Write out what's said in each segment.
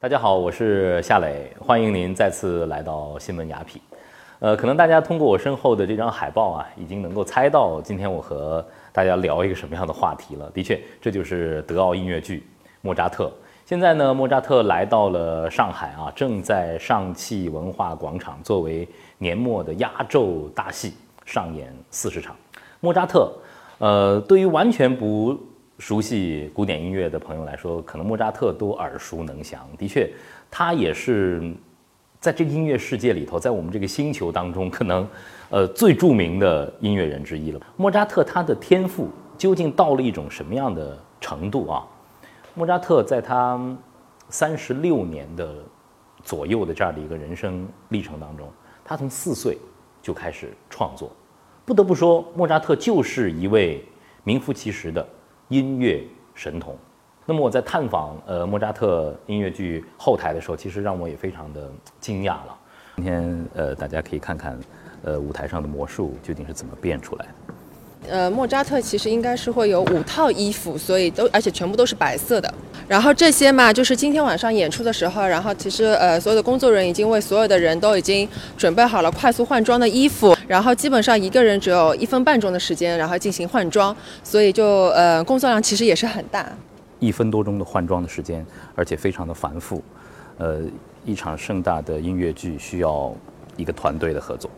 大家好，我是夏磊，欢迎您再次来到新闻雅痞。呃，可能大家通过我身后的这张海报啊，已经能够猜到今天我和大家聊一个什么样的话题了。的确，这就是德奥音乐剧《莫扎特》。现在呢，莫扎特来到了上海啊，正在上汽文化广场作为年末的压轴大戏上演四十场。莫扎特，呃，对于完全不熟悉古典音乐的朋友来说，可能莫扎特都耳熟能详。的确，他也是。在这个音乐世界里头，在我们这个星球当中，可能，呃，最著名的音乐人之一了。莫扎特他的天赋究竟到了一种什么样的程度啊？莫扎特在他三十六年的左右的这样的一个人生历程当中，他从四岁就开始创作。不得不说，莫扎特就是一位名副其实的音乐神童。那么我在探访呃莫扎特音乐剧后台的时候，其实让我也非常的惊讶了。今天呃大家可以看看，呃舞台上的魔术究竟是怎么变出来的。呃，莫扎特其实应该是会有五套衣服，所以都而且全部都是白色的。然后这些嘛，就是今天晚上演出的时候，然后其实呃所有的工作人员已经为所有的人都已经准备好了快速换装的衣服，然后基本上一个人只有一分半钟的时间，然后进行换装，所以就呃工作量其实也是很大。一分多钟的换装的时间，而且非常的繁复，呃，一场盛大的音乐剧需要一个团队的合作。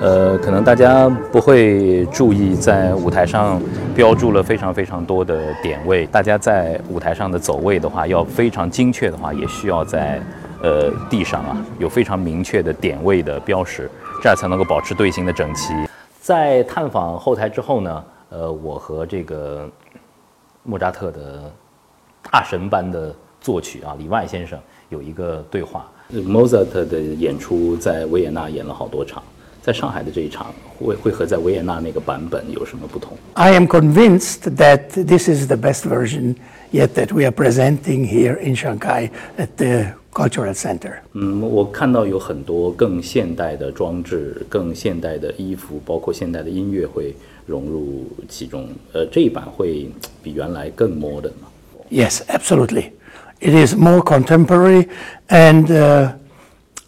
呃，可能大家不会注意，在舞台上标注了非常非常多的点位，大家在舞台上的走位的话，要非常精确的话，也需要在呃地上啊有非常明确的点位的标识，这样才能够保持队形的整齐。在探访后台之后呢，呃，我和这个。莫扎特的大神般的作曲啊，里外先生有一个对话。莫扎特的演出在维也纳演了好多场，在上海的这一场会会和在维也纳那个版本有什么不同？I am convinced that this is the best version yet that we are presenting here in Shanghai at the cultural center. 嗯，我看到有很多更现代的装置、更现代的衣服，包括现代的音乐会。融入其中，呃，这一版会比原来更 modern 吗？Yes, absolutely. It is more contemporary, and uh,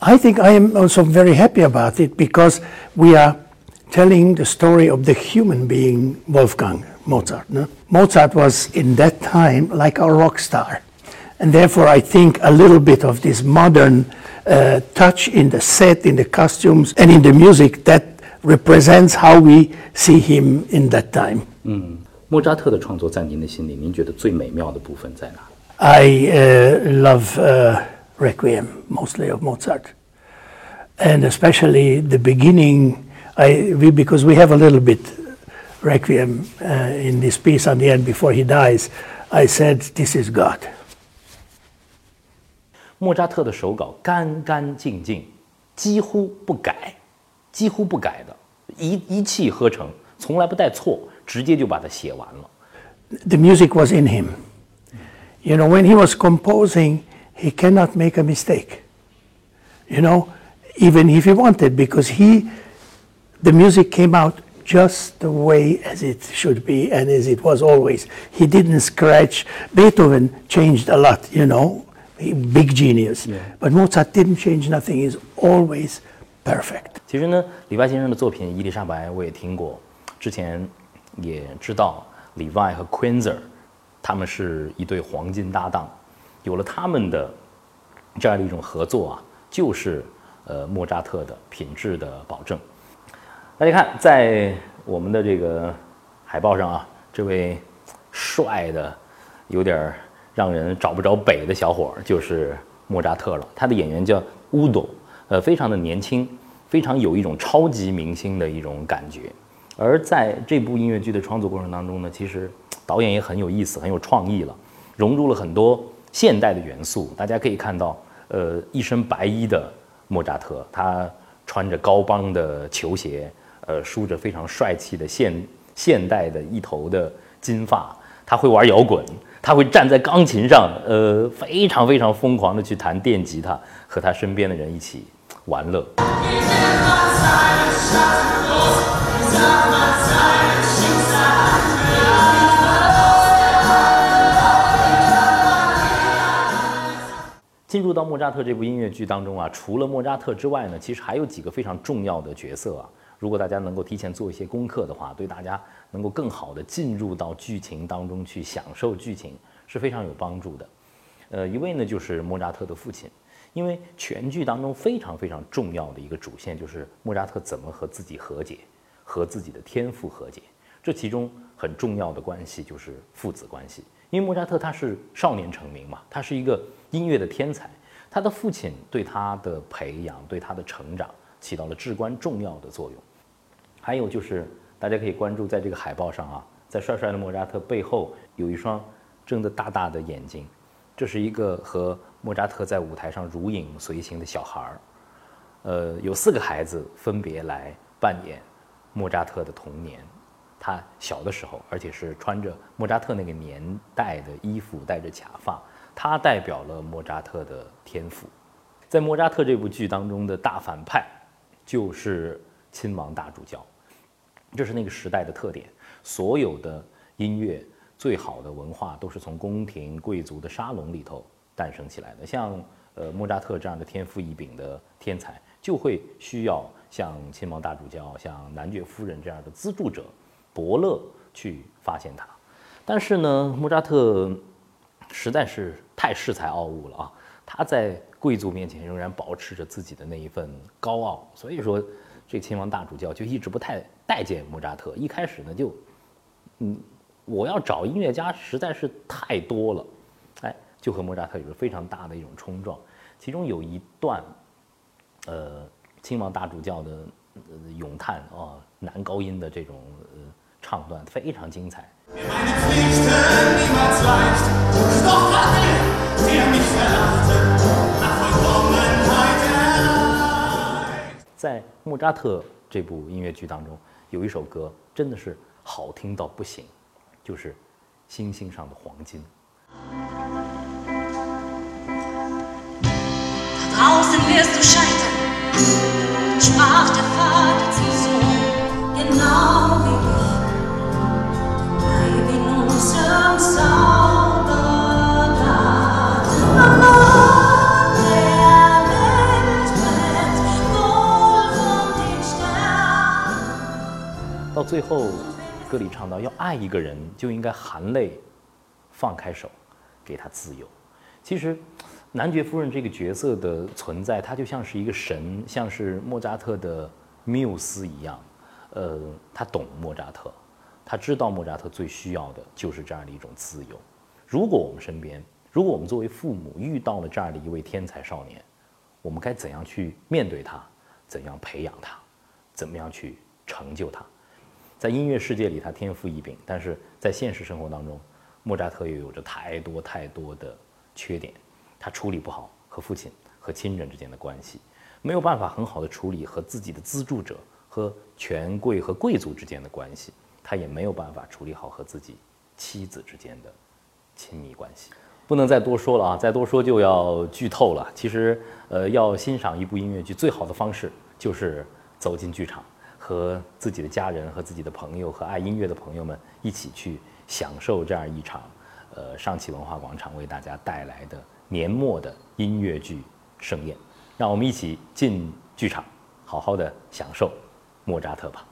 I think I am also very happy about it because we are telling the story of the human being Wolfgang Mozart. No? Mozart was in that time like a rock star, and therefore I think a little bit of this modern uh, touch in the set, in the costumes, and in the music that represents how we see him in that time. 嗯，莫扎特的创作在您的心里，您觉得最美妙的部分在哪？I uh, love uh, Requiem mostly of Mozart, and especially the beginning. I we, because we have a little bit Requiem uh, in this piece on the end before he dies. I said, "This is God." 莫扎特的手稿干干净净，几乎不改。几乎不改的，一一气呵成，从来不带错，直接就把它写完了。The music was in him. You know, when he was composing, he cannot make a mistake. You know, even if he wanted, because he, the music came out just the way as it should be and as it was always. He didn't scratch. Beethoven changed a lot, you know, big genius. Yeah. But Mozart didn't change nothing. He's always perfect. 其实呢，里外先生的作品《伊丽莎白》我也听过，之前也知道里外和 Quinzer 他们是一对黄金搭档， 有了他们的这样的一种合作啊，就是呃莫扎特的品质的保证。大家看，在我们的这个海报上啊，这位帅的有点让人找不着北的小伙就是莫扎特了。他的演员叫乌多，呃，非常的年轻。非常有一种超级明星的一种感觉，而在这部音乐剧的创作过程当中呢，其实导演也很有意思，很有创意了，融入了很多现代的元素。大家可以看到，呃，一身白衣的莫扎特，他穿着高帮的球鞋，呃，梳着非常帅气的现现代的一头的金发，他会玩摇滚，他会站在钢琴上，呃，非常非常疯狂的去弹电吉他，和他身边的人一起。玩乐。进入到莫扎特这部音乐剧当中啊，除了莫扎特之外呢，其实还有几个非常重要的角色啊。如果大家能够提前做一些功课的话，对大家能够更好的进入到剧情当中去享受剧情是非常有帮助的。呃，一位呢就是莫扎特的父亲，因为全剧当中非常非常重要的一个主线就是莫扎特怎么和自己和解，和自己的天赋和解。这其中很重要的关系就是父子关系，因为莫扎特他是少年成名嘛，他是一个音乐的天才，他的父亲对他的培养、对他的成长起到了至关重要的作用。还有就是，大家可以关注在这个海报上啊，在帅帅的莫扎特背后有一双睁得大大的眼睛，这是一个和莫扎特在舞台上如影随形的小孩儿。呃，有四个孩子分别来扮演莫扎特的童年，他小的时候，而且是穿着莫扎特那个年代的衣服，戴着假发，他代表了莫扎特的天赋。在莫扎特这部剧当中的大反派就是亲王大主教。这是那个时代的特点，所有的音乐最好的文化都是从宫廷贵族的沙龙里头诞生起来的。像呃莫扎特这样的天赋异禀的天才，就会需要像亲王大主教、像男爵夫人这样的资助者伯乐去发现他。但是呢，莫扎特实在是太恃才傲物了啊！他在贵族面前仍然保持着自己的那一份高傲，所以说。这亲王大主教就一直不太待见莫扎特。一开始呢，就，嗯，我要找音乐家实在是太多了，哎，就和莫扎特有着非常大的一种冲撞。其中有一段，呃，亲王大主教的咏叹啊，男高音的这种呃唱段非常精彩。在莫扎特这部音乐剧当中，有一首歌真的是好听到不行，就是《星星上的黄金》。到最后，歌里唱到，要爱一个人就应该含泪放开手，给他自由。其实，男爵夫人这个角色的存在，她就像是一个神，像是莫扎特的缪斯一样。呃，他懂莫扎特，他知道莫扎特最需要的就是这样的一种自由。如果我们身边，如果我们作为父母遇到了这样的一位天才少年，我们该怎样去面对他？怎样培养他？怎么样去成就他？在音乐世界里，他天赋异禀，但是在现实生活当中，莫扎特又有着太多太多的缺点。他处理不好和父亲、和亲人之间的关系，没有办法很好的处理和自己的资助者、和权贵和贵族之间的关系，他也没有办法处理好和自己妻子之间的亲密关系。不能再多说了啊，再多说就要剧透了。其实，呃，要欣赏一部音乐剧，最好的方式就是走进剧场。和自己的家人、和自己的朋友、和爱音乐的朋友们一起去享受这样一场，呃，上汽文化广场为大家带来的年末的音乐剧盛宴。让我们一起进剧场，好好的享受莫扎特吧。